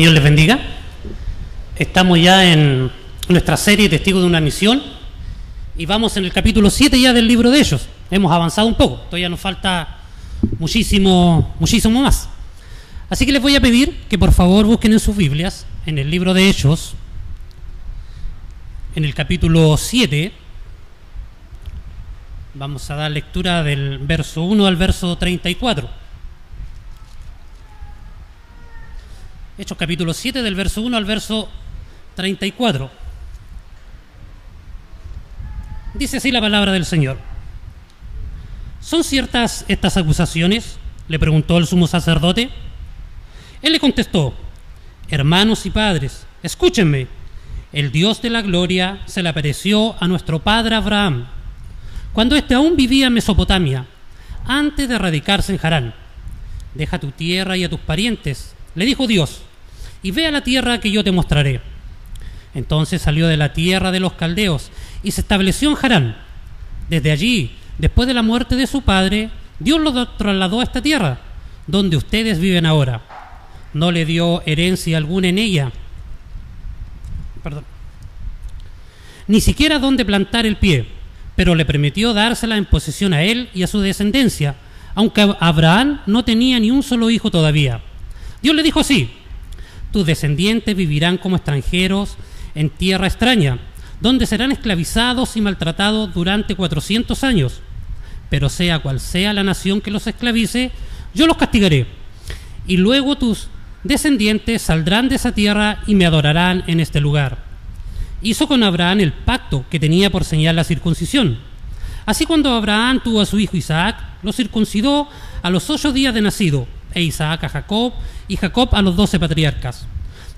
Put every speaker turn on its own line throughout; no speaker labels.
Dios les bendiga. Estamos ya en nuestra serie Testigos de una misión y vamos en el capítulo 7 ya del libro de ellos. Hemos avanzado un poco, todavía nos falta muchísimo, muchísimo más. Así que les voy a pedir que por favor busquen en sus Biblias, en el libro de Hechos, en el capítulo 7, vamos a dar lectura del verso 1 al verso 34. Hechos capítulo 7 del verso 1 al verso 34. Dice así la palabra del Señor. ¿Son ciertas estas acusaciones? le preguntó el sumo sacerdote. Él le contestó, hermanos y padres, escúchenme. El Dios de la gloria se le apareció a nuestro padre Abraham, cuando éste aún vivía en Mesopotamia, antes de radicarse en Harán. Deja tu tierra y a tus parientes, le dijo Dios, y ve a la tierra que yo te mostraré. Entonces salió de la tierra de los caldeos y se estableció en Harán. Desde allí, después de la muerte de su padre, Dios lo trasladó a esta tierra, donde ustedes viven ahora. No le dio herencia alguna en ella. Perdón. Ni siquiera donde plantar el pie, pero le permitió dársela en posesión a él y a su descendencia, aunque Abraham no tenía ni un solo hijo todavía. Dios le dijo así, tus descendientes vivirán como extranjeros en tierra extraña, donde serán esclavizados y maltratados durante 400 años. Pero sea cual sea la nación que los esclavice, yo los castigaré. Y luego tus descendientes saldrán de esa tierra y me adorarán en este lugar. Hizo con Abraham el pacto que tenía por señal la circuncisión. Así cuando Abraham tuvo a su hijo Isaac, lo circuncidó a los ocho días de nacido e Isaac a Jacob, y Jacob a los doce patriarcas.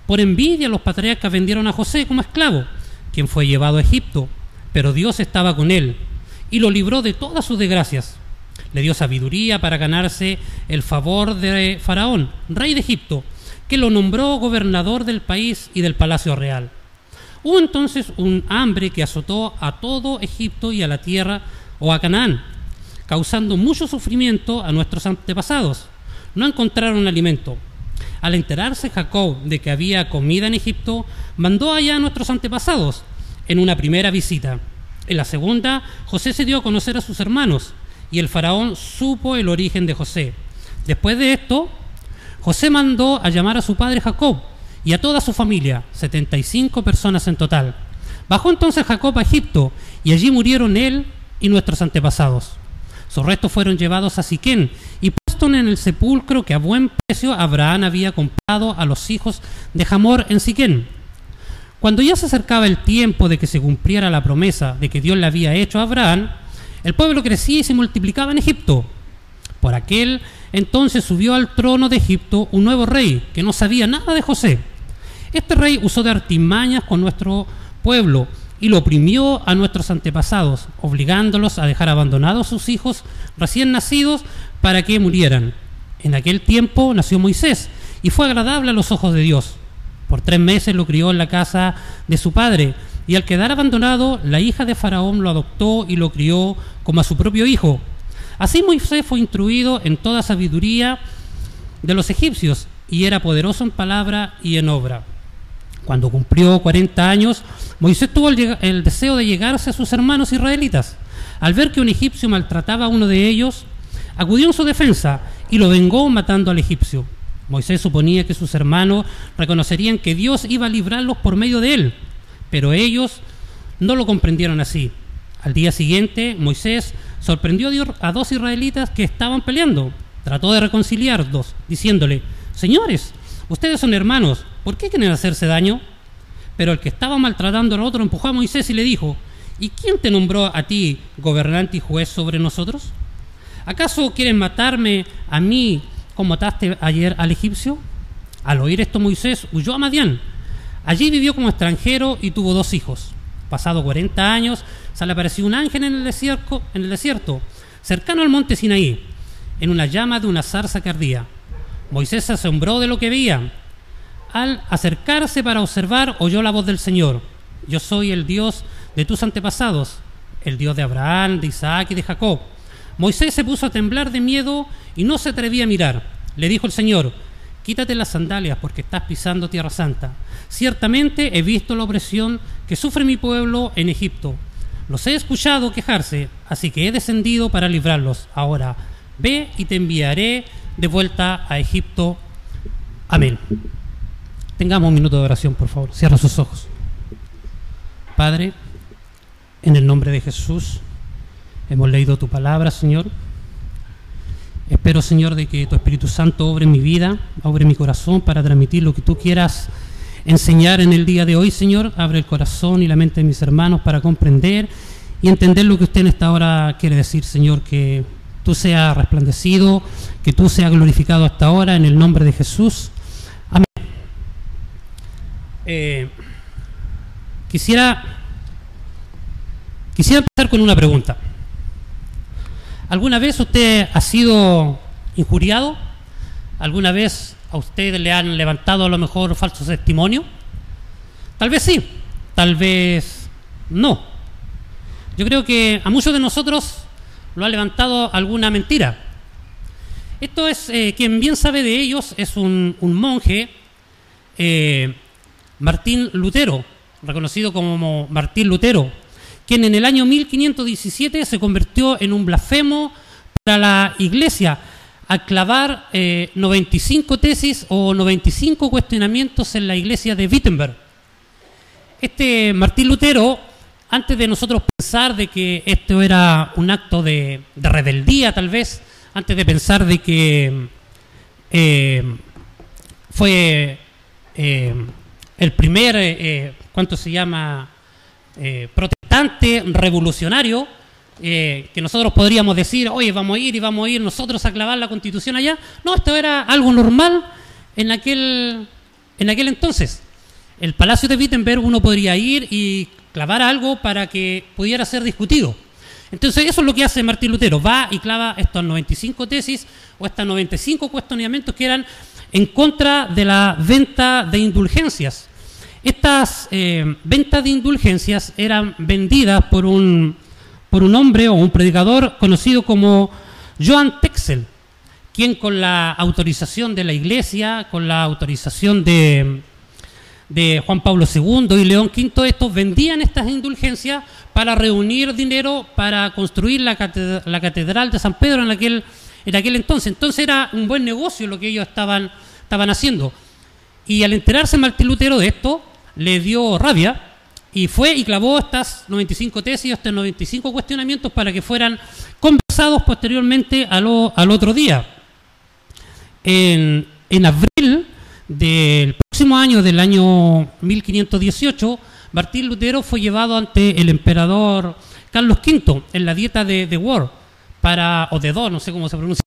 Por envidia los patriarcas vendieron a José como esclavo, quien fue llevado a Egipto, pero Dios estaba con él y lo libró de todas sus desgracias. Le dio sabiduría para ganarse el favor de Faraón, rey de Egipto, que lo nombró gobernador del país y del palacio real. Hubo entonces un hambre que azotó a todo Egipto y a la tierra o a Canaán, causando mucho sufrimiento a nuestros antepasados no encontraron alimento. Al enterarse Jacob de que había comida en Egipto, mandó allá a nuestros antepasados en una primera visita. En la segunda, José se dio a conocer a sus hermanos y el faraón supo el origen de José. Después de esto, José mandó a llamar a su padre Jacob y a toda su familia, 75 personas en total. Bajó entonces Jacob a Egipto y allí murieron él y nuestros antepasados. Sus restos fueron llevados a Siquén en el sepulcro que a buen precio Abraham había comprado a los hijos de Hamor en Siquén. Cuando ya se acercaba el tiempo de que se cumpliera la promesa de que Dios le había hecho a Abraham, el pueblo crecía y se multiplicaba en Egipto. Por aquel entonces subió al trono de Egipto un nuevo rey que no sabía nada de José. Este rey usó de artimañas con nuestro pueblo y lo oprimió a nuestros antepasados, obligándolos a dejar abandonados sus hijos recién nacidos para que murieran. En aquel tiempo nació Moisés y fue agradable a los ojos de Dios. Por tres meses lo crió en la casa de su padre y al quedar abandonado, la hija de Faraón lo adoptó y lo crió como a su propio hijo. Así Moisés fue instruido en toda sabiduría de los egipcios y era poderoso en palabra y en obra. Cuando cumplió 40 años, Moisés tuvo el, deseo de llegarse a sus hermanos israelitas. Al ver que un egipcio maltrataba a uno de ellos, acudió en su defensa y lo vengó matando al egipcio. Moisés suponía que sus hermanos reconocerían que Dios iba a librarlos por medio de él, pero ellos no lo comprendieron así. Al día siguiente, Moisés sorprendió a dos israelitas que estaban peleando. Trató de reconciliarlos, diciéndole, Señores, ustedes son hermanos, ¿por qué quieren hacerse daño? Pero el que estaba maltratando al otro empujó a Moisés y le dijo, ¿y quién te nombró a ti gobernante y juez sobre nosotros? ¿Acaso quieren matarme a mí como mataste ayer al egipcio? Al oír esto Moisés huyó a Madián. Allí vivió como extranjero y tuvo dos hijos. Pasado 40 años, se le apareció un ángel en el desierto, en el desierto cercano al monte Sinaí, en una llama de una zarza que ardía. Moisés se asombró de lo que veía. Al acercarse para observar, oyó la voz del Señor. Yo soy el Dios de tus antepasados, el Dios de Abraham, de Isaac y de Jacob. Moisés se puso a temblar de miedo y no se atrevía a mirar. Le dijo el Señor, quítate las sandalias porque estás pisando tierra santa. Ciertamente he visto la opresión que sufre mi pueblo en Egipto. Los he escuchado quejarse, así que he descendido para librarlos. Ahora, ve y te enviaré de vuelta a Egipto. Amén. Tengamos un minuto de oración, por favor. Cierra sus ojos. Padre, en el nombre de Jesús, hemos leído tu palabra, Señor. Espero, Señor, de que tu Espíritu Santo obre mi vida, obre mi corazón para transmitir lo que tú quieras enseñar en el día de hoy, Señor. Abre el corazón y la mente de mis hermanos para comprender y entender lo que usted en esta hora quiere decir, Señor. Que tú seas resplandecido, que tú seas glorificado hasta ahora en el nombre de Jesús. Amén. Eh, quisiera, quisiera empezar con una pregunta. ¿Alguna vez usted ha sido injuriado? ¿Alguna vez a usted le han levantado a lo mejor falso testimonio? Tal vez sí, tal vez no. Yo creo que a muchos de nosotros lo ha levantado alguna mentira. Esto es, eh, quien bien sabe de ellos, es un, monje, eh, Martín Lutero, reconocido como Martín Lutero, quien en el año 1517 se convirtió en un blasfemo para la iglesia al clavar 95 eh, tesis o 95 cuestionamientos en la iglesia de Wittenberg. Este Martín Lutero, antes de nosotros pensar de que esto era un acto de, rebeldía tal vez, antes de pensar de que eh, fue eh, el primer, ¿cuánto se llama? protestante revolucionario, eh, que nosotros podríamos decir, oye, vamos a ir y vamos a ir nosotros a clavar la constitución allá. No, esto era algo normal en aquel, en aquel entonces. El Palacio de Wittenberg uno podría ir y clavar algo para que pudiera ser discutido. Entonces eso es lo que hace Martín Lutero, va y clava estos 95 tesis o estos 95 cuestionamientos que eran en contra de la venta de indulgencias. Estas eh, ventas de indulgencias eran vendidas por un, por un hombre o un predicador conocido como Joan Texel, quien con la autorización de la Iglesia, con la autorización de, de Juan Pablo II y León V, estos vendían estas indulgencias para reunir dinero para construir la, catedral de San Pedro en aquel, en aquel entonces. Entonces era un buen negocio lo que ellos estaban, estaban haciendo. Y al enterarse Martín Lutero de esto, le dio rabia y fue y clavó estas 95 tesis, estos 95 cuestionamientos para que fueran conversados posteriormente al, otro día. En, abril del próximo año, del año 1518, Martín Lutero fue llevado ante el emperador Carlos V en la dieta de, de War, para, o de Do, no sé cómo se pronuncia,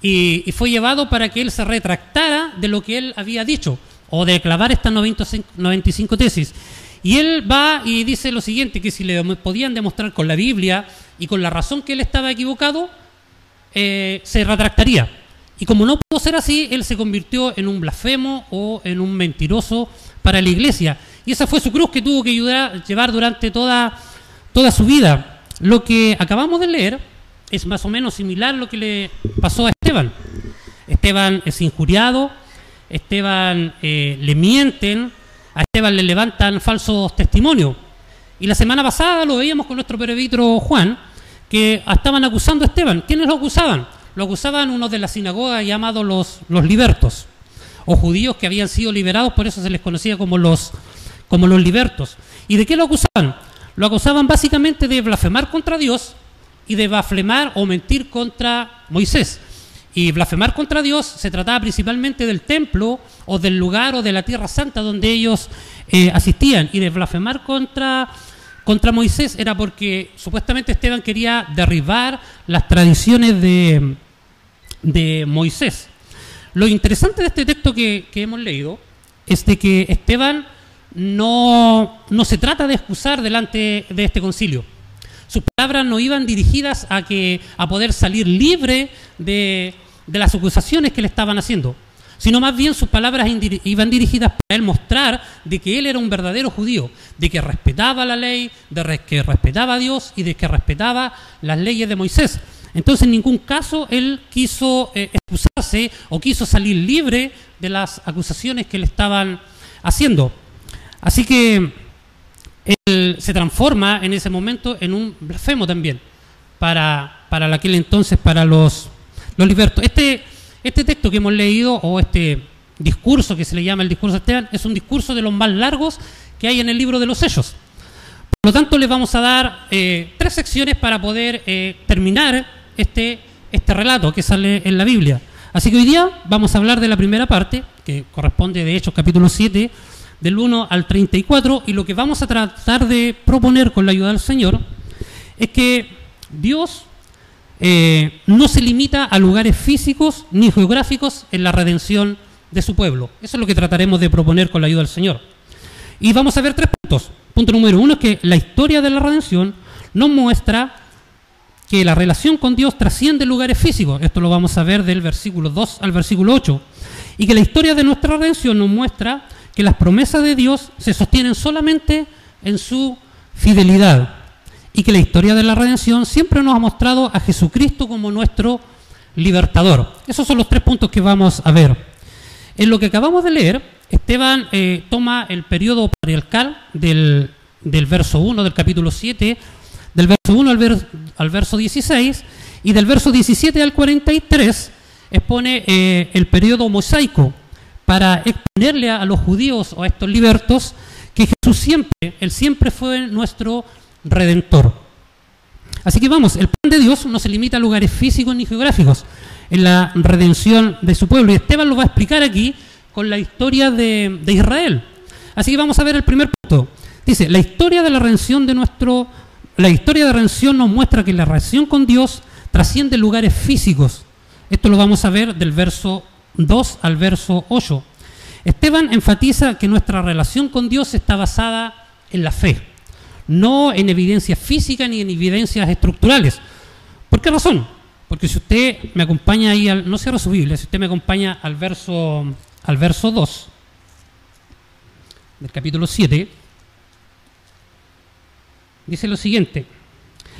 y, fue llevado para que él se retractara de lo que él había dicho, o de clavar estas 95 tesis. Y él va y dice lo siguiente, que si le podían demostrar con la Biblia y con la razón que él estaba equivocado, eh, se retractaría. Y como no pudo ser así, él se convirtió en un blasfemo o en un mentiroso para la iglesia. Y esa fue su cruz que tuvo que llevar durante toda, toda su vida. Lo que acabamos de leer es más o menos similar a lo que le pasó a Esteban. Esteban es injuriado, Esteban eh, le mienten, a Esteban le levantan falsos testimonios. Y la semana pasada lo veíamos con nuestro peregrino Juan, que estaban acusando a Esteban. ¿Quiénes lo acusaban? Lo acusaban unos de la sinagoga llamados los, los libertos, o judíos que habían sido liberados, por eso se les conocía como los, como los libertos. ¿Y de qué lo acusaban? Lo acusaban básicamente de blasfemar contra Dios y de blasfemar o mentir contra Moisés. Y blasfemar contra Dios se trataba principalmente del templo o del lugar o de la tierra santa donde ellos eh, asistían. Y de blasfemar contra, contra Moisés era porque supuestamente Esteban quería derribar las tradiciones de, de Moisés. Lo interesante de este texto que, hemos leído es de que Esteban no, no se trata de excusar delante de este concilio. Sus palabras no iban dirigidas a que a poder salir libre de, de las acusaciones que le estaban haciendo, sino más bien sus palabras iban dirigidas para él mostrar de que él era un verdadero judío, de que respetaba la ley, de que respetaba a Dios y de que respetaba las leyes de Moisés. Entonces en ningún caso él quiso eh, excusarse o quiso salir libre de las acusaciones que le estaban haciendo. Así que él se transforma en ese momento en un blasfemo también para, para aquel entonces, para los, los libertos. Este, este texto que hemos leído, o este discurso que se le llama el discurso de Esteban, es un discurso de los más largos que hay en el libro de los sellos. Por lo tanto, les vamos a dar eh, tres secciones para poder eh, terminar este, este relato que sale en la Biblia. Así que hoy día vamos a hablar de la primera parte, que corresponde de Hechos capítulo 7, del 1 al 34, y lo que vamos a tratar de proponer con la ayuda del Señor es que Dios eh, no se limita a lugares físicos ni geográficos en la redención de su pueblo. Eso es lo que trataremos de proponer con la ayuda del Señor. Y vamos a ver tres puntos. Punto número uno es que la historia de la redención nos muestra que la relación con Dios trasciende lugares físicos. Esto lo vamos a ver del versículo 2 al versículo 8. Y que la historia de nuestra redención nos muestra que las promesas de Dios se sostienen solamente en su fidelidad. Y que la historia de la redención siempre nos ha mostrado a Jesucristo como nuestro libertador. Esos son los tres puntos que vamos a ver. En lo que acabamos de leer, Esteban eh, toma el periodo patriarcal del, del verso 1 del capítulo 7 del verso 1 al, verso 16, y del verso 17 al 43 expone eh, el periodo mosaico para exponerle a, los judíos o a estos libertos que Jesús siempre, Él siempre fue nuestro redentor. Así que vamos, el plan de Dios no se limita a lugares físicos ni geográficos en la redención de su pueblo. Y Esteban lo va a explicar aquí con la historia de, de Israel. Así que vamos a ver el primer punto. Dice, la historia de la redención de nuestro la historia de redención nos muestra que la relación con Dios trasciende lugares físicos. Esto lo vamos a ver del verso 2 al verso 8. Esteban enfatiza que nuestra relación con Dios está basada en la fe, no en evidencias físicas ni en evidencias estructurales. ¿Por qué razón? Porque si usted me acompaña ahí, al, no cierro su Biblia, si usted me acompaña al verso, al verso 2 del capítulo 7, dice lo siguiente.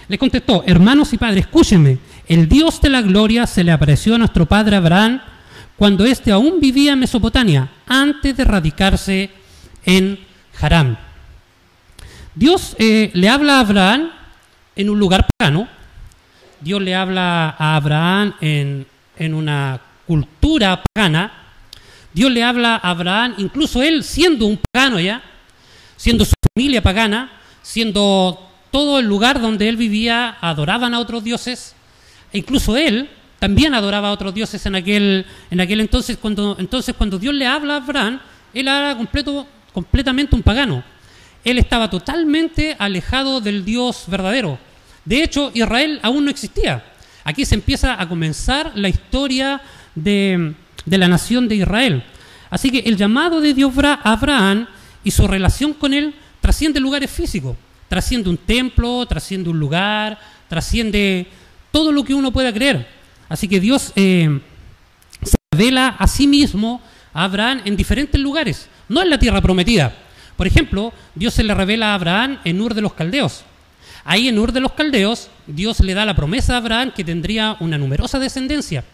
Le contestó, hermanos y padres, escúchenme, el Dios de la gloria se le apareció a nuestro padre Abraham cuando éste aún vivía en Mesopotamia, antes de radicarse en Harán. Dios eh, le habla a Abraham en un lugar pagano, Dios le habla a Abraham en, en una cultura pagana, Dios le habla a Abraham, incluso él siendo un pagano ya, siendo su familia pagana, siendo todo el lugar donde él vivía, adoraban a otros dioses, e incluso él también adoraba a otros dioses en aquel, en aquel entonces, cuando, entonces cuando Dios le habla a Abraham, él era completo, completamente un pagano. Él estaba totalmente alejado del Dios verdadero. De hecho, Israel aún no existía. Aquí se empieza a comenzar la historia de, de la nación de Israel. Así que el llamado de Dios a Abraham y su relación con él trasciende lugares físicos, trasciende un templo, trasciende un lugar, trasciende todo lo que uno pueda creer. Así que Dios eh, se revela a sí mismo a Abraham en diferentes lugares, no en la tierra prometida. Por ejemplo, Dios se le revela a Abraham en Ur de los Caldeos. Ahí en Ur de los Caldeos, Dios le da la promesa a Abraham que tendría una numerosa descendencia.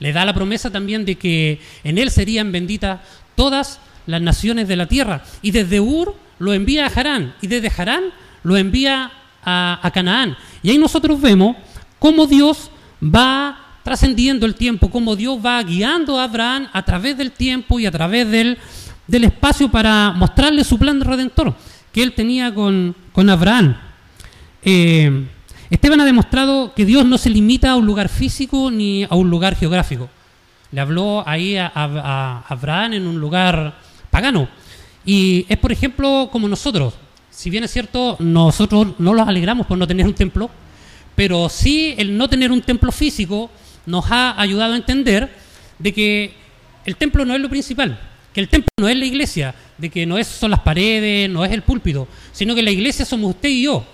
Le da la promesa también de que en él serían benditas todas las naciones de la tierra. Y desde Ur lo envía a Harán y desde Harán lo envía a, Canaán. Y ahí nosotros vemos cómo Dios va trascendiendo el tiempo, cómo Dios va guiando a Abraham a través del tiempo y a través del, del espacio para mostrarle su plan de redentor que él tenía con, Abraham. Eh, Esteban ha demostrado que Dios no se limita a un lugar físico ni a un lugar geográfico. Le habló ahí a Abraham en un lugar pagano. Y es, por ejemplo, como nosotros. Si bien es cierto, nosotros no los alegramos por no tener un templo, pero sí el no tener un templo físico nos ha ayudado a entender de que el templo no es lo principal, que el templo no es la iglesia, de que no es, son las paredes, no es el púlpito, sino que la iglesia somos usted y yo.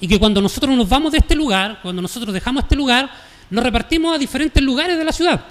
Y que cuando nosotros nos vamos de este lugar, cuando nosotros dejamos este lugar, nos repartimos a diferentes lugares de la ciudad.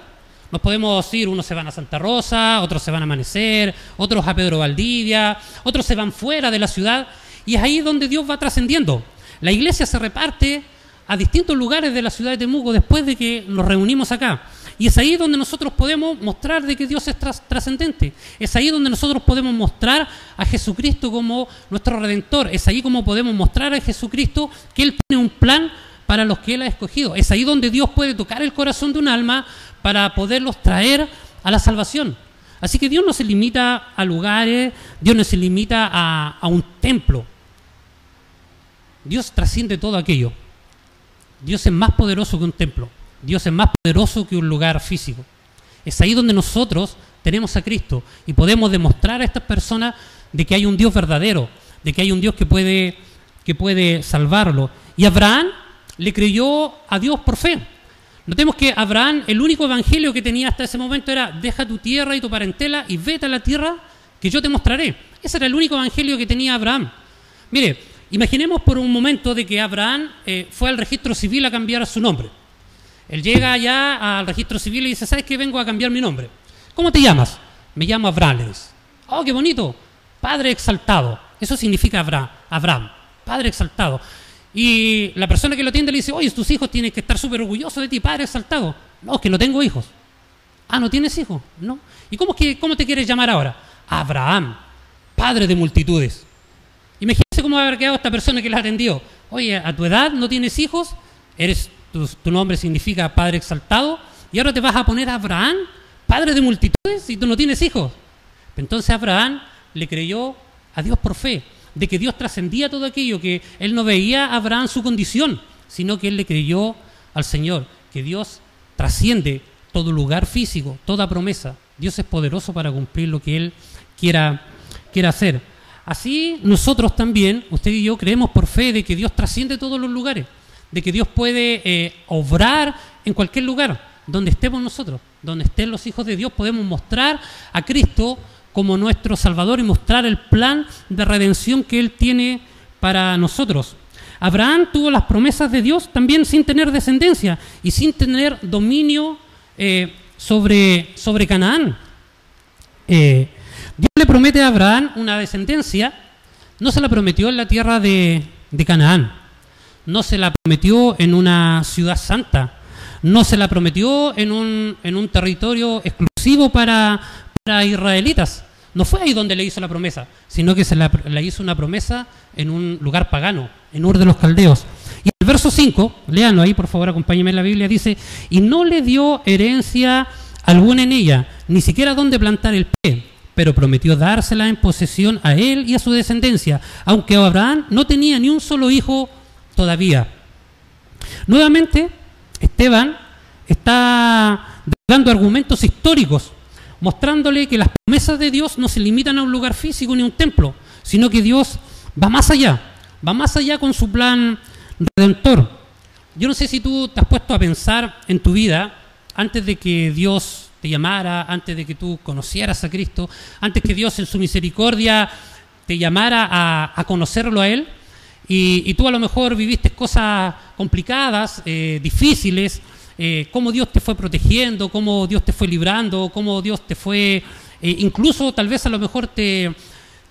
Nos podemos ir, unos se van a Santa Rosa, otros se van a Amanecer, otros a Pedro Valdivia, otros se van fuera de la ciudad y es ahí donde Dios va trascendiendo. La iglesia se reparte a distintos lugares de la ciudad de Temuco después de que nos reunimos acá. Y es ahí donde nosotros podemos mostrar de que Dios es trascendente. Es ahí donde nosotros podemos mostrar a Jesucristo como nuestro redentor. Es ahí como podemos mostrar a Jesucristo que Él tiene un plan para los que Él ha escogido. Es ahí donde Dios puede tocar el corazón de un alma para poderlos traer a la salvación. Así que Dios no se limita a lugares, Dios no se limita a, a un templo. Dios trasciende todo aquello. Dios es más poderoso que un templo. Dios es más poderoso que un lugar físico. Es ahí donde nosotros tenemos a Cristo y podemos demostrar a estas personas de que hay un Dios verdadero, de que hay un Dios que puede, que puede salvarlo. Y Abraham le creyó a Dios por fe. Notemos que Abraham, el único evangelio que tenía hasta ese momento era, deja tu tierra y tu parentela y vete a la tierra que yo te mostraré. Ese era el único evangelio que tenía Abraham. Mire, imaginemos por un momento de que Abraham eh, fue al registro civil a cambiar su nombre. Él llega allá al registro civil y dice, ¿sabes qué? Vengo a cambiar mi nombre. ¿Cómo te llamas? Me llamo Abraham, le. Oh, qué bonito. Padre exaltado. Eso significa Abraham, Abraham Padre exaltado. Y la persona que lo atiende le dice, oye, tus hijos tienen que estar súper orgullosos de ti, Padre exaltado. No, es que no tengo hijos. Ah, ¿no tienes hijos? No. ¿Y cómo, te quieres llamar ahora? Abraham, Padre de multitudes. Imagínese cómo haber quedado esta persona que la atendió. Oye, a tu edad no tienes hijos, eres tu, nombre significa Padre exaltado, y ahora te vas a poner Abraham, Padre de multitudes, y tú no tienes hijos. Entonces Abraham le creyó a Dios por fe, de que Dios trascendía todo aquello, que él no veía a Abraham su condición, sino que él le creyó al Señor, que Dios trasciende todo lugar físico, toda promesa. Dios es poderoso para cumplir lo que él quiera, quiera hacer. Así nosotros también, usted y yo, creemos por fe de que Dios trasciende todos los lugares de que Dios puede eh, obrar en cualquier lugar donde estemos nosotros, donde estén los hijos de Dios, podemos mostrar a Cristo como nuestro Salvador y mostrar el plan de redención que Él tiene para nosotros. Abraham tuvo las promesas de Dios también sin tener descendencia y sin tener dominio eh, sobre, sobre Canaán. Eh, Dios le promete a Abraham una descendencia, no se la prometió en la tierra de, de Canaán no se la prometió en una ciudad santa, no se la prometió en un, en un territorio exclusivo para, para, israelitas. No fue ahí donde le hizo la promesa, sino que se la, le hizo una promesa en un lugar pagano, en Ur de los Caldeos. Y el verso 5, léanlo ahí, por favor, acompáñenme en la Biblia, dice, y no le dio herencia alguna en ella, ni siquiera donde plantar el pie, pero prometió dársela en posesión a él y a su descendencia, aunque Abraham no tenía ni un solo hijo todavía. Nuevamente, Esteban está dando argumentos históricos, mostrándole que las promesas de Dios no se limitan a un lugar físico ni a un templo, sino que Dios va más allá, va más allá con su plan redentor. Yo no sé si tú te has puesto a pensar en tu vida antes de que Dios te llamara, antes de que tú conocieras a Cristo, antes que Dios en su misericordia te llamara a, conocerlo a Él. Y, tú a lo mejor viviste cosas complicadas, eh, difíciles, eh, cómo Dios te fue protegiendo, cómo Dios te fue librando, cómo Dios te fue, eh, incluso tal vez a lo mejor te,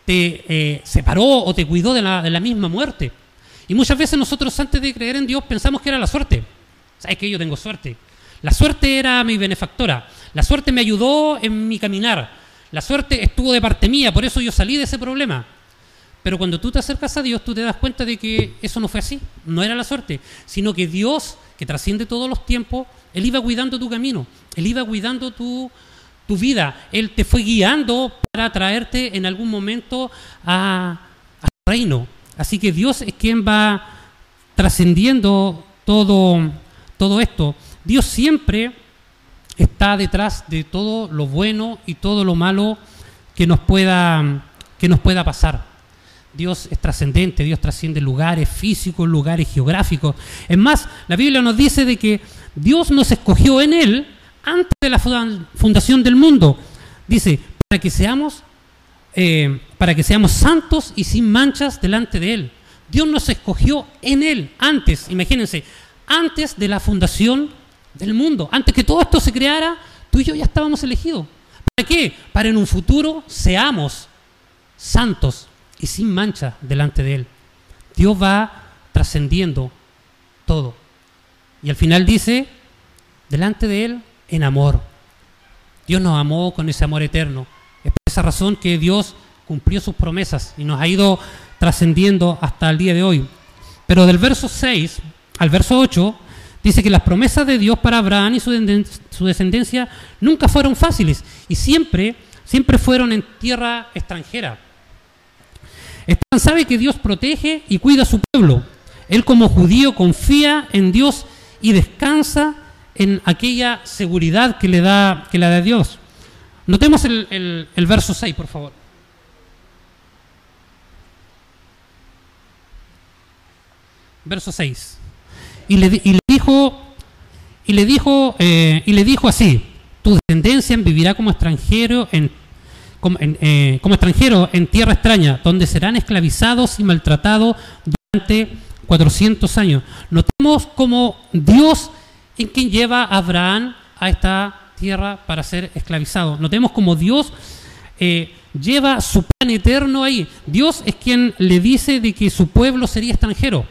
te separó o te cuidó de la, de la, misma muerte. Y muchas veces nosotros antes de creer en Dios pensamos que era la suerte. ¿Sabes que yo tengo suerte? La suerte era mi benefactora. La suerte me ayudó en mi caminar. La suerte estuvo de parte mía, por eso yo salí de ese problema. Pero cuando tú te acercas a Dios, tú te das cuenta de que eso no fue así, no era la suerte, sino que Dios, que trasciende todos los tiempos, Él iba cuidando tu camino, Él iba cuidando tu, tu vida, Él te fue guiando para traerte en algún momento a, a reino. Así que Dios es quien va trascendiendo todo, todo esto. Dios siempre está detrás de todo lo bueno y todo lo malo que nos pueda, que nos pueda pasar. Dios es trascendente, Dios trasciende lugares físicos, lugares geográficos. Es más, la Biblia nos dice de que Dios nos escogió en Él antes de la fundación del mundo. Dice, para que seamos, eh, para que seamos santos y sin manchas delante de Él. Dios nos escogió en Él antes, imagínense, antes de la fundación del mundo, antes que todo esto se creara, tú y yo ya estábamos elegidos. ¿Para qué? Para en un futuro seamos santos y sin mancha delante de Él. Dios va trascendiendo todo. Y al final dice, delante de Él, en amor. Dios nos amó con ese amor eterno. Es por esa razón que Dios cumplió sus promesas y nos ha ido trascendiendo hasta el día de hoy. Pero del verso 6 al verso 8 dice que las promesas de Dios para Abraham y su descendencia nunca fueron fáciles y siempre, siempre fueron en tierra extranjera. Esteban sabe que Dios protege y cuida a su pueblo. Él como judío confía en Dios y descansa en aquella seguridad que le da, que le da Dios. Notemos el, el verso 6, por favor. Verso 6. Y le, dijo, y le dijo, eh, y le dijo así: Tu descendencia vivirá como extranjero en, como, eh, como extranjero en tierra extraña, donde serán esclavizados y maltratados durante 400 años. Notemos cómo Dios en quien lleva a Abraham a esta tierra para ser esclavizado. Notemos cómo Dios eh, lleva su plan eterno ahí. Dios es quien le dice de que su pueblo sería extranjero.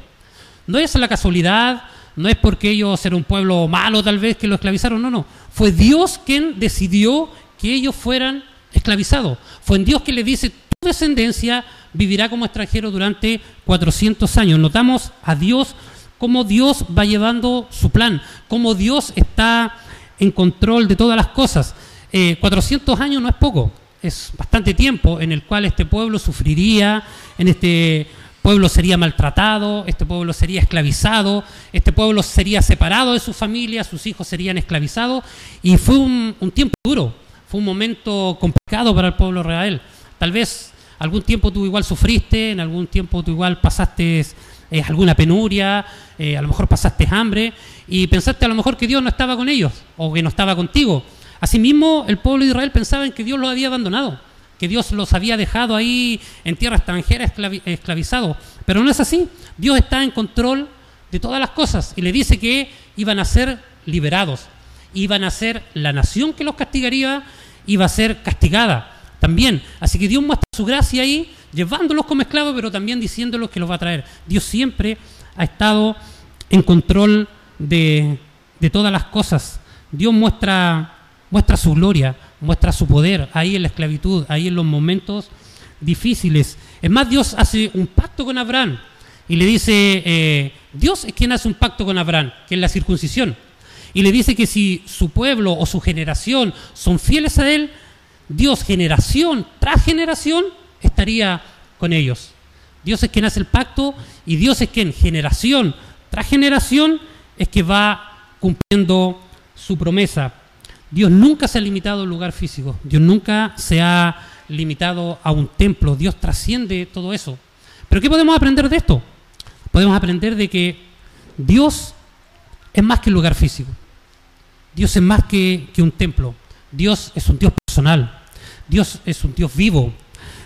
No es la casualidad, no es porque ellos eran un pueblo malo tal vez que lo esclavizaron, no, no. Fue Dios quien decidió que ellos fueran esclavizados. Fue en Dios que le dice, tu descendencia vivirá como extranjero durante 400 años. Notamos a Dios cómo Dios va llevando su plan, cómo Dios está en control de todas las cosas. 400 eh, años no es poco, es bastante tiempo en el cual este pueblo sufriría, en este pueblo sería maltratado, este pueblo sería esclavizado, este pueblo sería separado de su familia, sus hijos serían esclavizados, y fue un, tiempo duro, fue un momento complicado para el pueblo real. Tal vez algún tiempo tú igual sufriste, en algún tiempo tú igual pasaste eh, alguna penuria, eh, a lo mejor pasaste hambre, y pensaste a lo mejor que Dios no estaba con ellos, o que no estaba contigo. Asimismo, el pueblo de Israel pensaba en que Dios los había abandonado que Dios los había dejado ahí en tierra extranjera esclavizados. Pero no es así. Dios está en control de todas las cosas y le dice que iban a ser liberados. Iban a ser la nación que los castigaría, iba a ser castigada también. Así que Dios muestra su gracia ahí, llevándolos como esclavos, pero también diciéndolos que los va a traer. Dios siempre ha estado en control de, de todas las cosas. Dios muestra, su gloria, muestra su poder ahí en la esclavitud, ahí en los momentos difíciles. Es más, Dios hace un pacto con Abraham y le dice, eh, Dios es quien hace un pacto con Abraham, que es la circuncisión. Y le dice que si su pueblo o su generación son fieles a él, Dios generación tras generación estaría con ellos. Dios es quien hace el pacto y Dios es quien generación tras generación es que va cumpliendo su promesa. Dios nunca se ha limitado a un lugar físico, Dios nunca se ha limitado a un templo, Dios trasciende todo eso. Pero ¿qué podemos aprender de esto? Podemos aprender de que Dios es más que un lugar físico, Dios es más que, un templo, Dios es un Dios personal, Dios es un Dios vivo,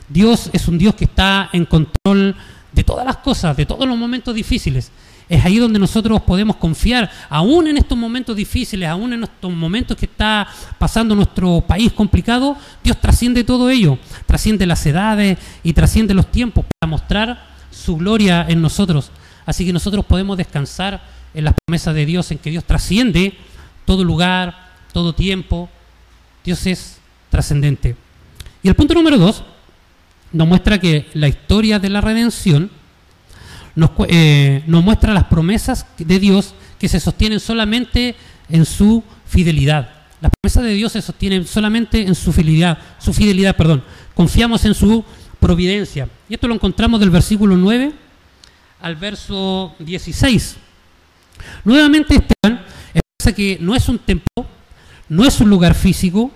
Dios es un Dios que está en control de todas las cosas, de todos los momentos difíciles. Es ahí donde nosotros podemos confiar, aún en estos momentos difíciles, aún en estos momentos que está pasando nuestro país complicado, Dios trasciende todo ello, trasciende las edades y trasciende los tiempos para mostrar su gloria en nosotros. Así que nosotros podemos descansar en las promesas de Dios, en que Dios trasciende todo lugar, todo tiempo. Dios es trascendente. Y el punto número dos nos muestra que la historia de la redención eh, nos, muestra las promesas de Dios que se sostienen solamente en su fidelidad. Las promesas de Dios se sostienen solamente en su fidelidad, su fidelidad, perdón. Confiamos en su providencia. Y esto lo encontramos del versículo 9 al verso 16. Nuevamente Esteban que no es un templo, no es un lugar físico,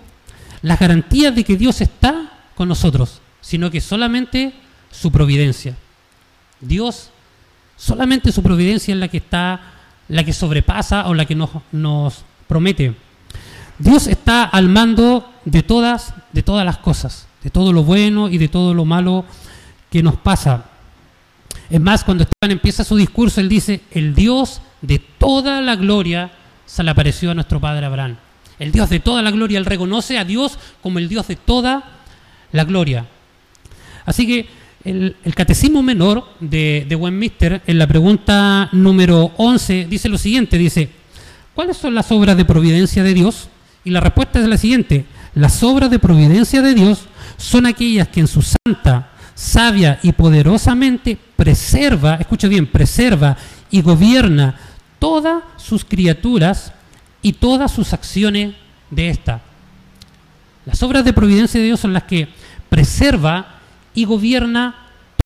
las garantías de que Dios está con nosotros, sino que solamente su providencia. Dios Solamente su providencia es la que está, la que sobrepasa o la que nos, nos promete. Dios está al mando de todas, de todas las cosas, de todo lo bueno y de todo lo malo que nos pasa. Es más, cuando Esteban empieza su discurso, él dice, el Dios de toda la gloria se le apareció a nuestro padre Abraham. El Dios de toda la gloria, él reconoce a Dios como el Dios de toda la gloria. Así que el, Catecismo Menor de, de Westminster, en la pregunta número 11, dice lo siguiente, dice, ¿cuáles son las obras de providencia de Dios? Y la respuesta es la siguiente. Las obras de providencia de Dios son aquellas que en su santa, sabia y poderosamente preserva, escucha bien, preserva y gobierna todas sus criaturas y todas sus acciones de esta. Las obras de providencia de Dios son las que preserva y gobierna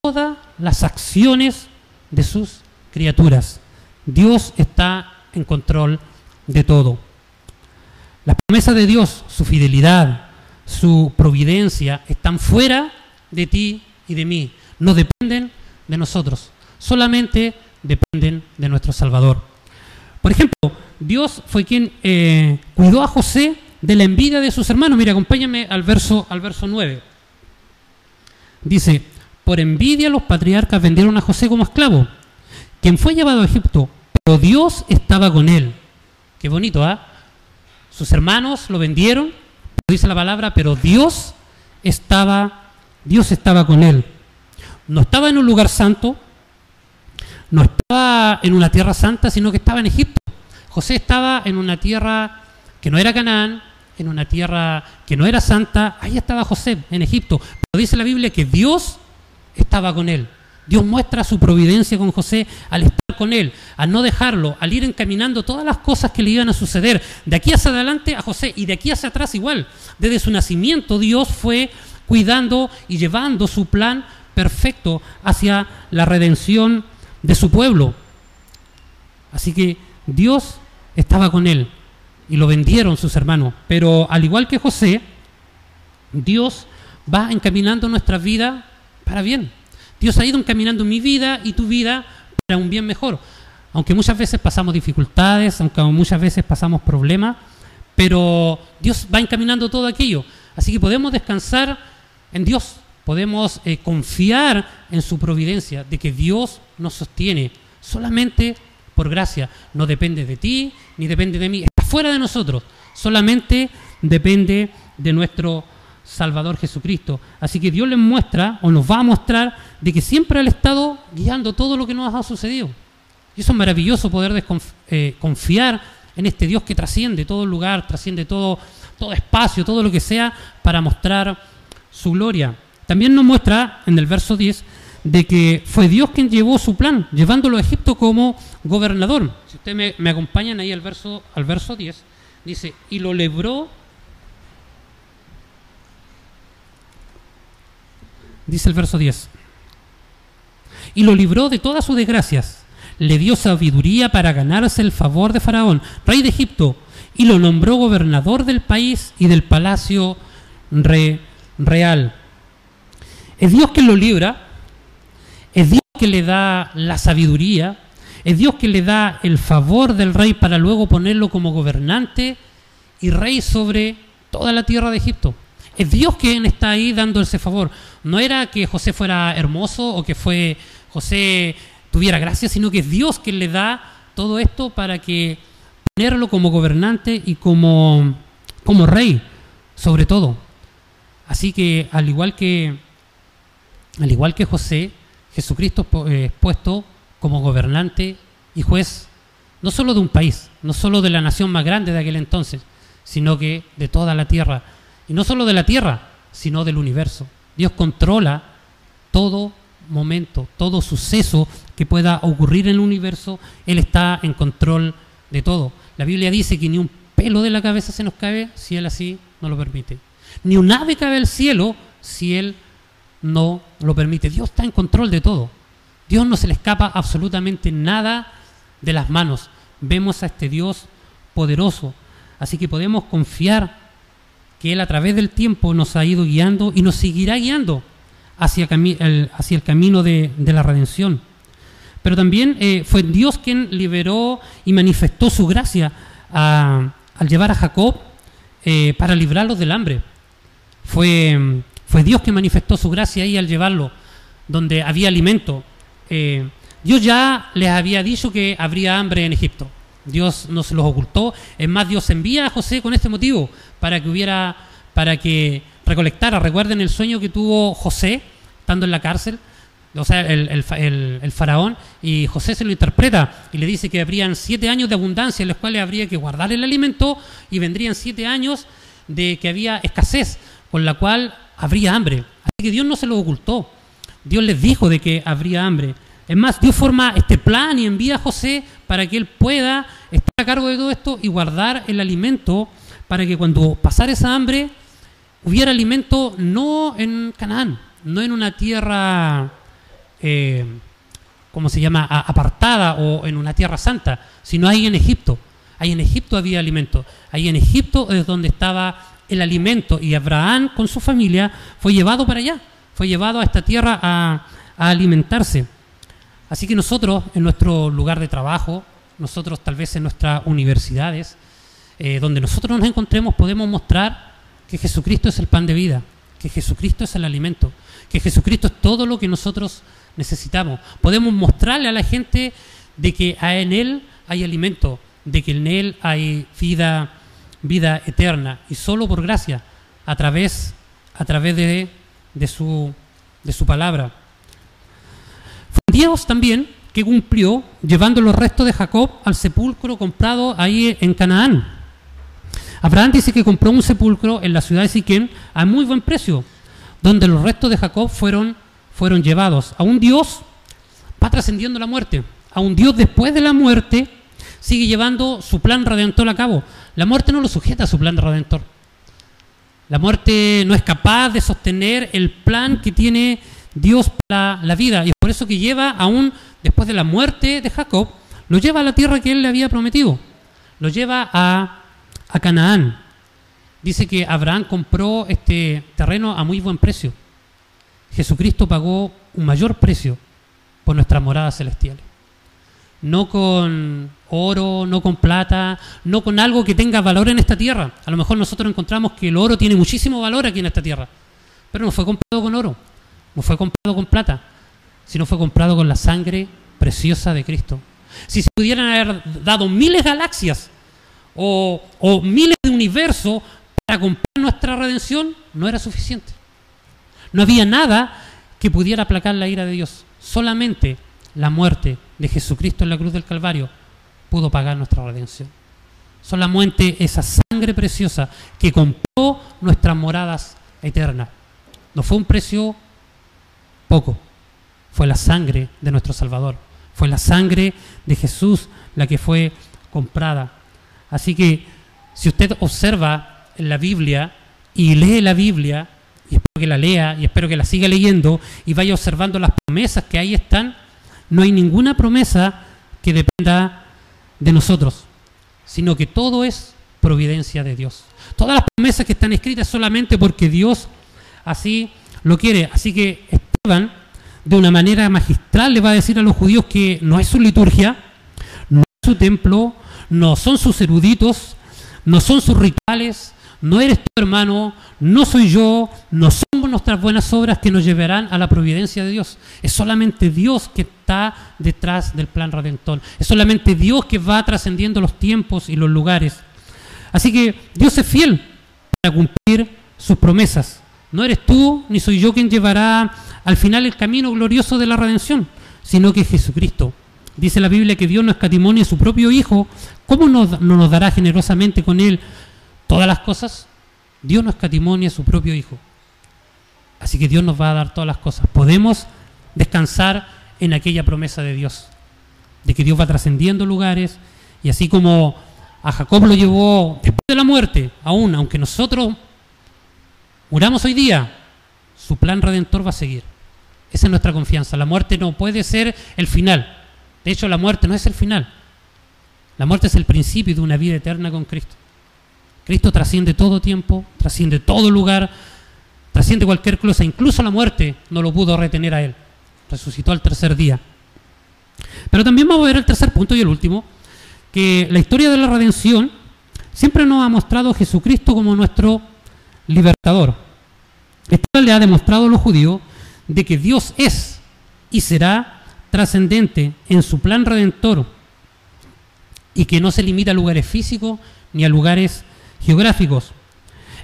todas las acciones de sus criaturas. Dios está en control de todo. Las promesas de Dios, su fidelidad, su providencia, están fuera de ti y de mí. No dependen de nosotros, solamente dependen de nuestro Salvador. Por ejemplo, Dios fue quien eh, cuidó a José de la envidia de sus hermanos. Mira, acompáñame al verso, al verso 9. Dice, por envidia los patriarcas vendieron a José como esclavo, quien fue llevado a Egipto, pero Dios estaba con él. Qué bonito, ¿ah? Sus hermanos lo vendieron, dice la palabra, pero Dios estaba, Dios estaba con él. No estaba en un lugar santo, no estaba en una tierra santa, sino que estaba en Egipto. José estaba en una tierra que no era Canaán, en una tierra que no era santa, ahí estaba José, en Egipto. Pero dice la Biblia que Dios estaba con él. Dios muestra su providencia con José al estar con él, al no dejarlo, al ir encaminando todas las cosas que le iban a suceder. De aquí hacia adelante a José y de aquí hacia atrás igual. Desde su nacimiento Dios fue cuidando y llevando su plan perfecto hacia la redención de su pueblo. Así que Dios estaba con él y lo vendieron sus hermanos. Pero al igual que José, Dios va encaminando nuestra vida para bien. Dios ha ido encaminando mi vida y tu vida para un bien mejor. Aunque muchas veces pasamos dificultades, aunque muchas veces pasamos problemas, pero Dios va encaminando todo aquello. Así que podemos descansar en Dios, podemos eh, confiar en su providencia, de que Dios nos sostiene solamente por gracia. No depende de ti, ni depende de mí, está fuera de nosotros, solamente depende de nuestro Salvador Jesucristo. Así que Dios les muestra o nos va a mostrar de que siempre ha estado guiando todo lo que nos ha sucedido. Y eso es maravilloso poder eh, confiar en este Dios que trasciende todo lugar, trasciende todo, todo espacio, todo lo que sea, para mostrar su gloria. También nos muestra en el verso 10 de que fue Dios quien llevó su plan, llevándolo a Egipto como gobernador. Si ustedes me, me acompañan ahí al verso, al verso 10, dice, y lo libró dice el verso 10. Y lo libró de todas sus desgracias. Le dio sabiduría para ganarse el favor de Faraón, rey de Egipto, y lo nombró gobernador del país y del palacio real. Es Dios quien lo libra, es Dios que le da la sabiduría, es Dios que le da el favor del rey para luego ponerlo como gobernante y rey sobre toda la tierra de Egipto. Es Dios quien está ahí dando ese favor. No era que José fuera hermoso o que fue José tuviera gracia, sino que es Dios quien le da todo esto para que ponerlo como gobernante y como, como rey, sobre todo. Así que al igual que al igual que José, Jesucristo es puesto como gobernante y juez no solo de un país, no solo de la nación más grande de aquel entonces, sino que de toda la tierra y no solo de la tierra, sino del universo. Dios controla todo momento, todo suceso que pueda ocurrir en el universo, Él está en control de todo. La Biblia dice que ni un pelo de la cabeza se nos cae si Él así no lo permite. Ni un ave cabe al cielo si Él no lo permite. Dios está en control de todo. Dios no se le escapa absolutamente nada de las manos. Vemos a este Dios poderoso. Así que podemos confiar que Él a través del tiempo nos ha ido guiando y nos seguirá guiando hacia, el, camino de, la redención. Pero también eh, fue Dios quien liberó y manifestó su gracia al llevar a Jacob eh, para librarlos del hambre. Fue, fue Dios quien manifestó su gracia ahí al llevarlo, donde había alimento. Eh, Dios ya les había dicho que habría hambre en Egipto. Dios no se los ocultó. Es más, Dios envía a José con este motivo, para que hubiera, para que recolectara. Recuerden el sueño que tuvo José, estando en la cárcel. o sea, el, faraón, y José se lo interpreta y le dice que habrían siete años de abundancia en los cuales habría que guardar el alimento y vendrían siete años de que había escasez, con la cual habría hambre. Así que Dios no se lo ocultó. Dios les dijo de que habría hambre. Es más, Dios forma este plan y envía a José para que él pueda estar a cargo de todo esto y guardar el alimento para que cuando pasara esa hambre hubiera alimento no en Canaán, no en una tierra, eh, ¿cómo se llama?, apartada o en una tierra santa, sino ahí en Egipto. Ahí en Egipto había alimento. Ahí en Egipto es donde estaba el alimento y Abraham con su familia fue llevado para allá, fue llevado a esta tierra a, alimentarse. Así que nosotros en nuestro lugar de trabajo, nosotros tal vez en nuestras universidades, eh, donde nosotros nos encontremos, podemos mostrar que Jesucristo es el pan de vida, que Jesucristo es el alimento, que Jesucristo es todo lo que nosotros necesitamos. Podemos mostrarle a la gente de que en Él hay alimento, de que en Él hay vida vida eterna y solo por gracia, a través, a través de, de, su, de su palabra. Fue Dios también que cumplió llevando los restos de Jacob al sepulcro comprado ahí en Canaán. Abraham dice que compró un sepulcro en la ciudad de Siquem a muy buen precio, donde los restos de Jacob fueron, fueron llevados. A un Dios va trascendiendo la muerte. A un Dios después de la muerte sigue llevando su plan redentor a cabo. La muerte no lo sujeta a su plan de redentor. La muerte no es capaz de sostener el plan que tiene Dios para la vida. Y es por eso que lleva, aún después de la muerte de Jacob, lo lleva a la tierra que él le había prometido. Lo lleva a, a Canaán. Dice que Abraham compró este terreno a muy buen precio. Jesucristo pagó un mayor precio por nuestras moradas celestiales no con oro, no con plata, no con algo que tenga valor en esta tierra. A lo mejor nosotros encontramos que el oro tiene muchísimo valor aquí en esta tierra, pero no fue comprado con oro, no fue comprado con plata, sino fue comprado con la sangre preciosa de Cristo. Si se pudieran haber dado miles de galaxias o, o miles de universos para comprar nuestra redención, no era suficiente. No había nada que pudiera aplacar la ira de Dios, solamente la muerte de Jesucristo en la cruz del Calvario pudo pagar nuestra redención. Solamente esa sangre preciosa que compró nuestras moradas eternas. No fue un precio poco, fue la sangre de nuestro Salvador. Fue la sangre de Jesús la que fue comprada. Así que si usted observa en la Biblia y lee la Biblia, y espero que la lea y espero que la siga leyendo y vaya observando las promesas que ahí están, no hay ninguna promesa que dependa de nosotros, sino que todo es providencia de Dios. Todas las promesas que están escritas solamente porque Dios así lo quiere. Así que Esteban, de una manera magistral, le va a decir a los judíos que no es su liturgia, no es su templo, no son sus eruditos, no son sus rituales, no eres tu hermano, no soy yo, no somos nuestras buenas obras que nos llevarán a la providencia de Dios. Es solamente Dios que está detrás del plan redentor. Es solamente Dios que va trascendiendo los tiempos y los lugares. Así que Dios es fiel para cumplir sus promesas. No eres tú ni soy yo quien llevará al final el camino glorioso de la redención, sino que Jesucristo. Dice la Biblia que Dios no escatimonia a su propio Hijo, ¿cómo no nos dará generosamente con Él todas las cosas, Dios nos catimonia a su propio Hijo. Así que Dios nos va a dar todas las cosas. Podemos descansar en aquella promesa de Dios, de que Dios va trascendiendo lugares y así como a Jacob lo llevó después de la muerte, aún aunque nosotros muramos hoy día, su plan redentor va a seguir. Esa es nuestra confianza. La muerte no puede ser el final. De hecho, la muerte no es el final. La muerte es el principio de una vida eterna con Cristo. Cristo trasciende todo tiempo, trasciende todo lugar, trasciende cualquier cosa, incluso la muerte no lo pudo retener a él. Resucitó al tercer día. Pero también vamos a ver el tercer punto y el último, que la historia de la redención siempre nos ha mostrado a Jesucristo como nuestro libertador. Esto le ha demostrado a los judíos de que Dios es y será trascendente en su plan redentor y que no se limita a lugares físicos ni a lugares geográficos.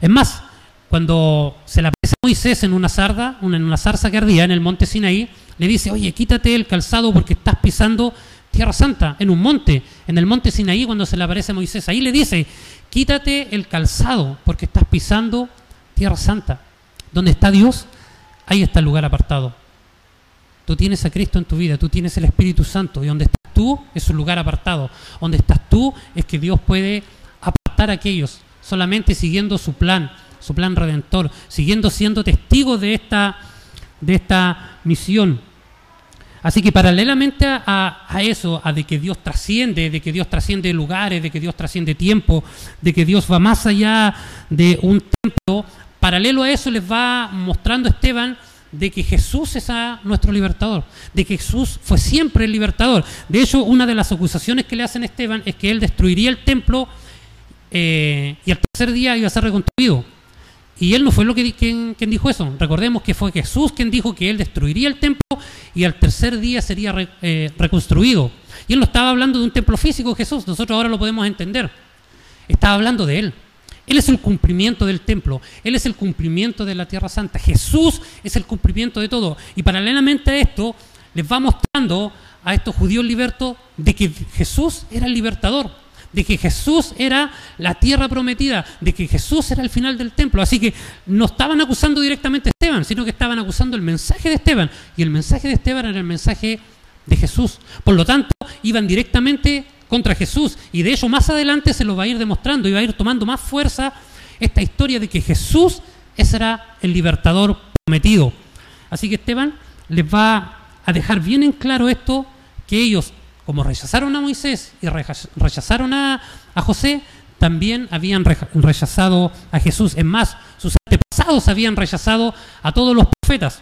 Es más, cuando se le aparece a Moisés en una sarda, en una zarza que ardía en el monte Sinaí, le dice, oye, quítate el calzado porque estás pisando Tierra Santa, en un monte, en el monte Sinaí cuando se le aparece Moisés. Ahí le dice, quítate el calzado porque estás pisando Tierra Santa. Donde está Dios, ahí está el lugar apartado. Tú tienes a Cristo en tu vida, tú tienes el Espíritu Santo y donde estás tú es un lugar apartado. Donde estás tú es que Dios puede apartar a aquellos solamente siguiendo su plan, su plan redentor, siguiendo siendo testigos de esta, de esta misión. Así que paralelamente a, a, eso, a de que Dios trasciende, de que Dios trasciende lugares, de que Dios trasciende tiempo, de que Dios va más allá de un templo, paralelo a eso les va mostrando Esteban de que Jesús es nuestro libertador, de que Jesús fue siempre el libertador. De hecho, una de las acusaciones que le hacen a Esteban es que él destruiría el templo eh, y al tercer día iba a ser reconstruido. Y él no fue lo que quien, dijo eso. Recordemos que fue Jesús quien dijo que él destruiría el templo y al tercer día sería eh, reconstruido. Y él no estaba hablando de un templo físico, Jesús. Nosotros ahora lo podemos entender. Estaba hablando de él. Él es el cumplimiento del templo, Él es el cumplimiento de la Tierra Santa, Jesús es el cumplimiento de todo. Y paralelamente a esto, les va mostrando a estos judíos libertos de que Jesús era el libertador, de que Jesús era la tierra prometida, de que Jesús era el final del templo. Así que no estaban acusando directamente a Esteban, sino que estaban acusando el mensaje de Esteban. Y el mensaje de Esteban era el mensaje de Jesús. Por lo tanto, iban directamente contra Jesús. Y de hecho más adelante se lo va a ir demostrando y va a ir tomando más fuerza esta historia de que Jesús será el libertador prometido. Así que Esteban les va a dejar bien en claro esto, que ellos, como rechazaron a Moisés y rechazaron a, José, también habían rechazado a Jesús. Es más, sus antepasados habían rechazado a todos los profetas.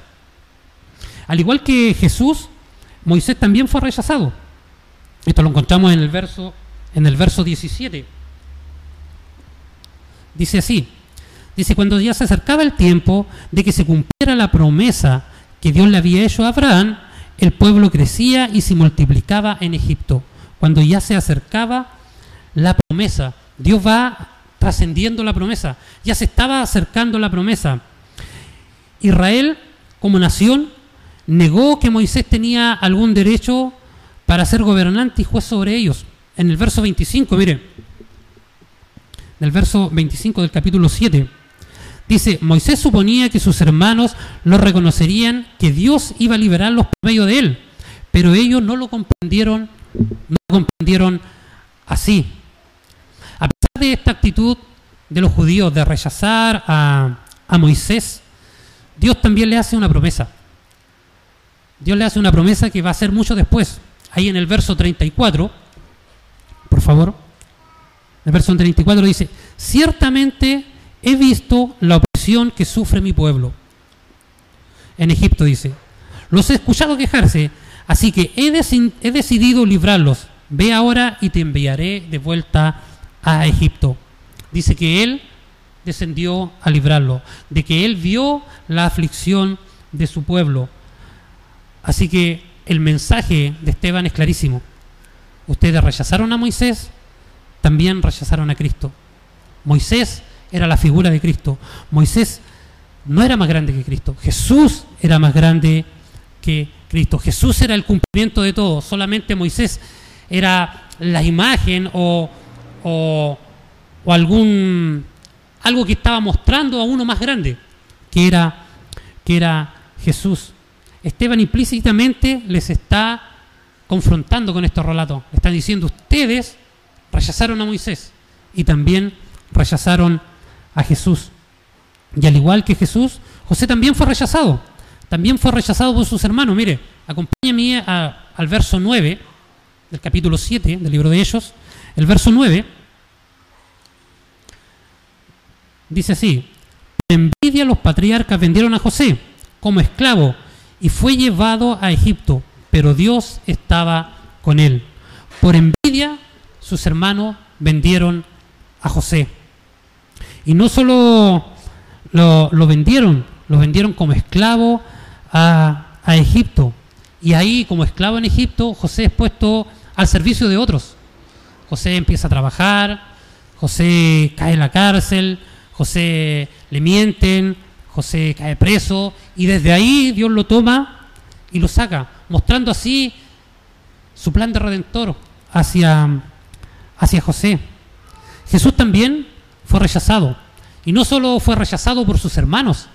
Al igual que Jesús, Moisés también fue rechazado. Esto lo encontramos en el verso, en el verso 17. Dice así, dice, cuando ya se acercaba el tiempo de que se cumpliera la promesa que Dios le había hecho a Abraham, el pueblo crecía y se multiplicaba en Egipto. Cuando ya se acercaba la promesa, Dios va trascendiendo la promesa, ya se estaba acercando la promesa. Israel, como nación, negó que Moisés tenía algún derecho para ser gobernante y juez sobre ellos. En el verso 25, mire, en verso 25 del capítulo 7, dice, Moisés suponía que sus hermanos lo reconocerían, que Dios iba a liberarlos por medio de él, pero ellos no lo comprendieron, no lo comprendieron así. A pesar de esta actitud de los judíos de rechazar a, a Moisés, Dios también le hace una promesa. Dios le hace una promesa que va a ser mucho después ahí en el verso 34, por favor, el verso 34 dice, ciertamente he visto la opresión que sufre mi pueblo. En Egipto dice, los he escuchado quejarse, así que he, decidido librarlos. Ve ahora y te enviaré de vuelta a Egipto. Dice que él descendió a librarlo, de que él vio la aflicción de su pueblo. Así que el mensaje de Esteban es clarísimo. Ustedes rechazaron a Moisés, también rechazaron a Cristo. Moisés era la figura de Cristo. Moisés no era más grande que Cristo. Jesús era más grande que Cristo. Jesús era el cumplimiento de todo. Solamente Moisés era la imagen o, o, algún algo que estaba mostrando a uno más grande, que era, que era Jesús. Esteban implícitamente les está confrontando con estos relatos. Están diciendo, ustedes rechazaron a Moisés y también rechazaron a Jesús. Y al igual que Jesús, José también fue rechazado. También fue rechazado por sus hermanos. Mire, acompáñame al verso 9 del capítulo 7 del libro de ellos. El verso 9 dice así, por envidia los patriarcas vendieron a José como esclavo y fue llevado a Egipto, pero Dios estaba con él. Por envidia, sus hermanos vendieron a José. Y no solo lo, vendieron, lo vendieron como esclavo a, a Egipto. Y ahí, como esclavo en Egipto, José es puesto al servicio de otros. José empieza a trabajar, José cae en la cárcel, José le mienten, José cae preso y desde ahí Dios lo toma y lo saca, mostrando así su plan de redentor hacia, hacia José. Jesús también fue rechazado. Y no solo fue rechazado por sus hermanos,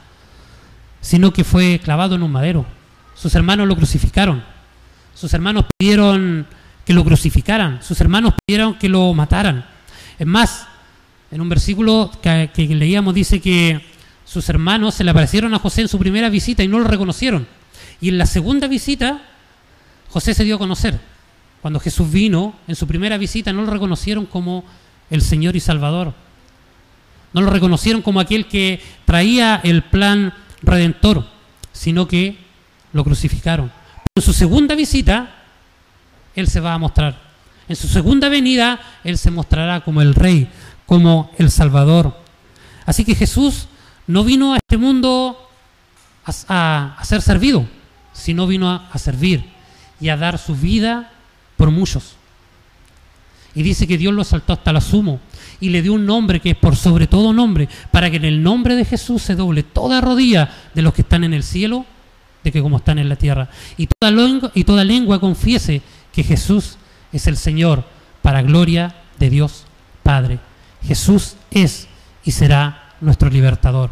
sino que fue clavado en un madero. Sus hermanos lo crucificaron. Sus hermanos pidieron que lo crucificaran. Sus hermanos pidieron que lo mataran. Es más, en un versículo que, que leíamos dice que sus hermanos se le aparecieron a José en su primera visita y no lo reconocieron. Y en la segunda visita, José se dio a conocer. Cuando Jesús vino, en su primera visita no lo reconocieron como el Señor y Salvador. No lo reconocieron como aquel que traía el plan redentor, sino que lo crucificaron. En su segunda visita, Él se va a mostrar. En su segunda venida, Él se mostrará como el Rey, como el Salvador. Así que Jesús no vino a este mundo a, ser servido, sino vino a servir y a dar su vida por muchos. Y dice que Dios lo saltó hasta la sumo y le dio un nombre que es por sobre todo nombre, para que en el nombre de Jesús se doble toda rodilla de los que están en el cielo, de que como están en la tierra. Y toda lengua, y toda lengua confiese que Jesús es el Señor, para gloria de Dios Padre. Jesús es y será nuestro libertador.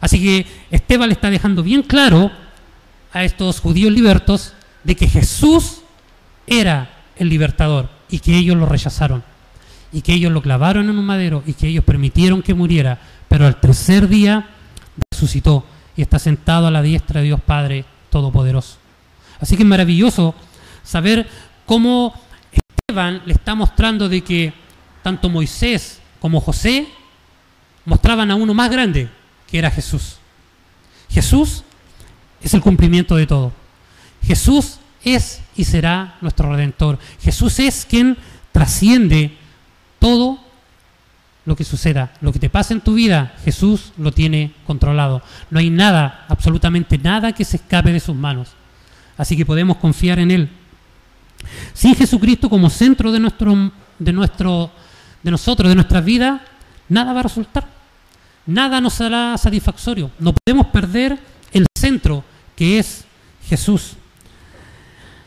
Así que Esteban le está dejando bien claro a estos judíos libertos de que Jesús era el libertador y que ellos lo rechazaron y que ellos lo clavaron en un madero y que ellos permitieron que muriera, pero al tercer día resucitó y está sentado a la diestra de Dios Padre Todopoderoso. Así que es maravilloso saber cómo Esteban le está mostrando de que tanto Moisés como José mostraban a uno más grande, que era Jesús. Jesús es el cumplimiento de todo. Jesús es y será nuestro redentor. Jesús es quien trasciende todo lo que suceda, lo que te pasa en tu vida, Jesús lo tiene controlado. No hay nada, absolutamente nada que se escape de sus manos. Así que podemos confiar en Él. Sin Jesucristo como centro de, nuestro, de, nuestro, de nosotros, de nuestra vida, nada va a resultar. Nada nos será satisfactorio. No podemos perder el centro que es Jesús.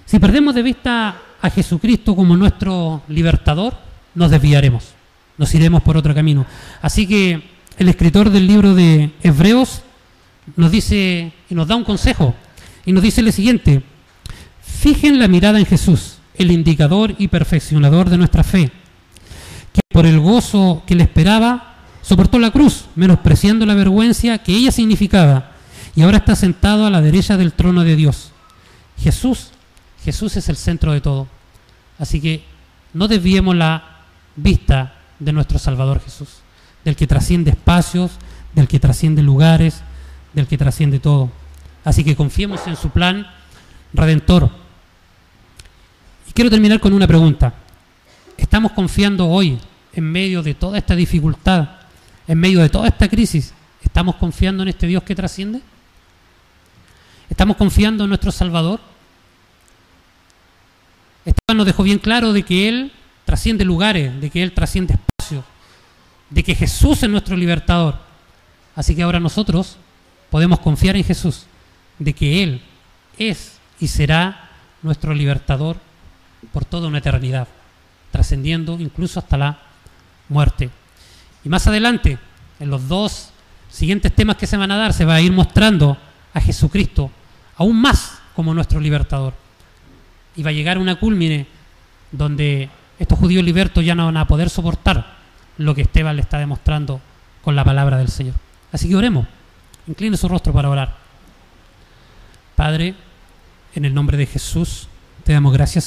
Si perdemos de vista a Jesucristo como nuestro libertador, nos desviaremos, nos iremos por otro camino. Así que el escritor del libro de Hebreos nos dice y nos da un consejo y nos dice lo siguiente, fijen la mirada en Jesús, el indicador y perfeccionador de nuestra fe, que por el gozo que le esperaba soportó la cruz, menospreciando la vergüenza que ella significaba, y ahora está sentado a la derecha del trono de Dios. Jesús Jesús es el centro de todo. Así que no desviemos la vista de nuestro Salvador Jesús, del que trasciende espacios, del que trasciende lugares, del que trasciende todo. Así que confiemos en su plan redentor. Y quiero terminar con una pregunta. ¿Estamos confiando hoy, en medio de toda esta dificultad, en medio de toda esta crisis, ¿estamos confiando en este Dios que trasciende? ¿Estamos confiando en nuestro Salvador? Esteban nos dejó bien claro de que Él trasciende lugares, de que Él trasciende espacios, de que Jesús es nuestro libertador. Así que ahora nosotros podemos confiar en Jesús, de que Él es y será nuestro libertador por toda una eternidad, trascendiendo incluso hasta la muerte. Y más adelante, en los dos siguientes temas que se van a dar, se va a ir mostrando a Jesucristo aún más como nuestro libertador y va a llegar una culmine donde estos judíos libertos ya no van a poder soportar lo que Esteban le está demostrando con la palabra del Señor. Así que oremos. Incline su rostro para orar. Padre, en el nombre de Jesús, te damos gracias.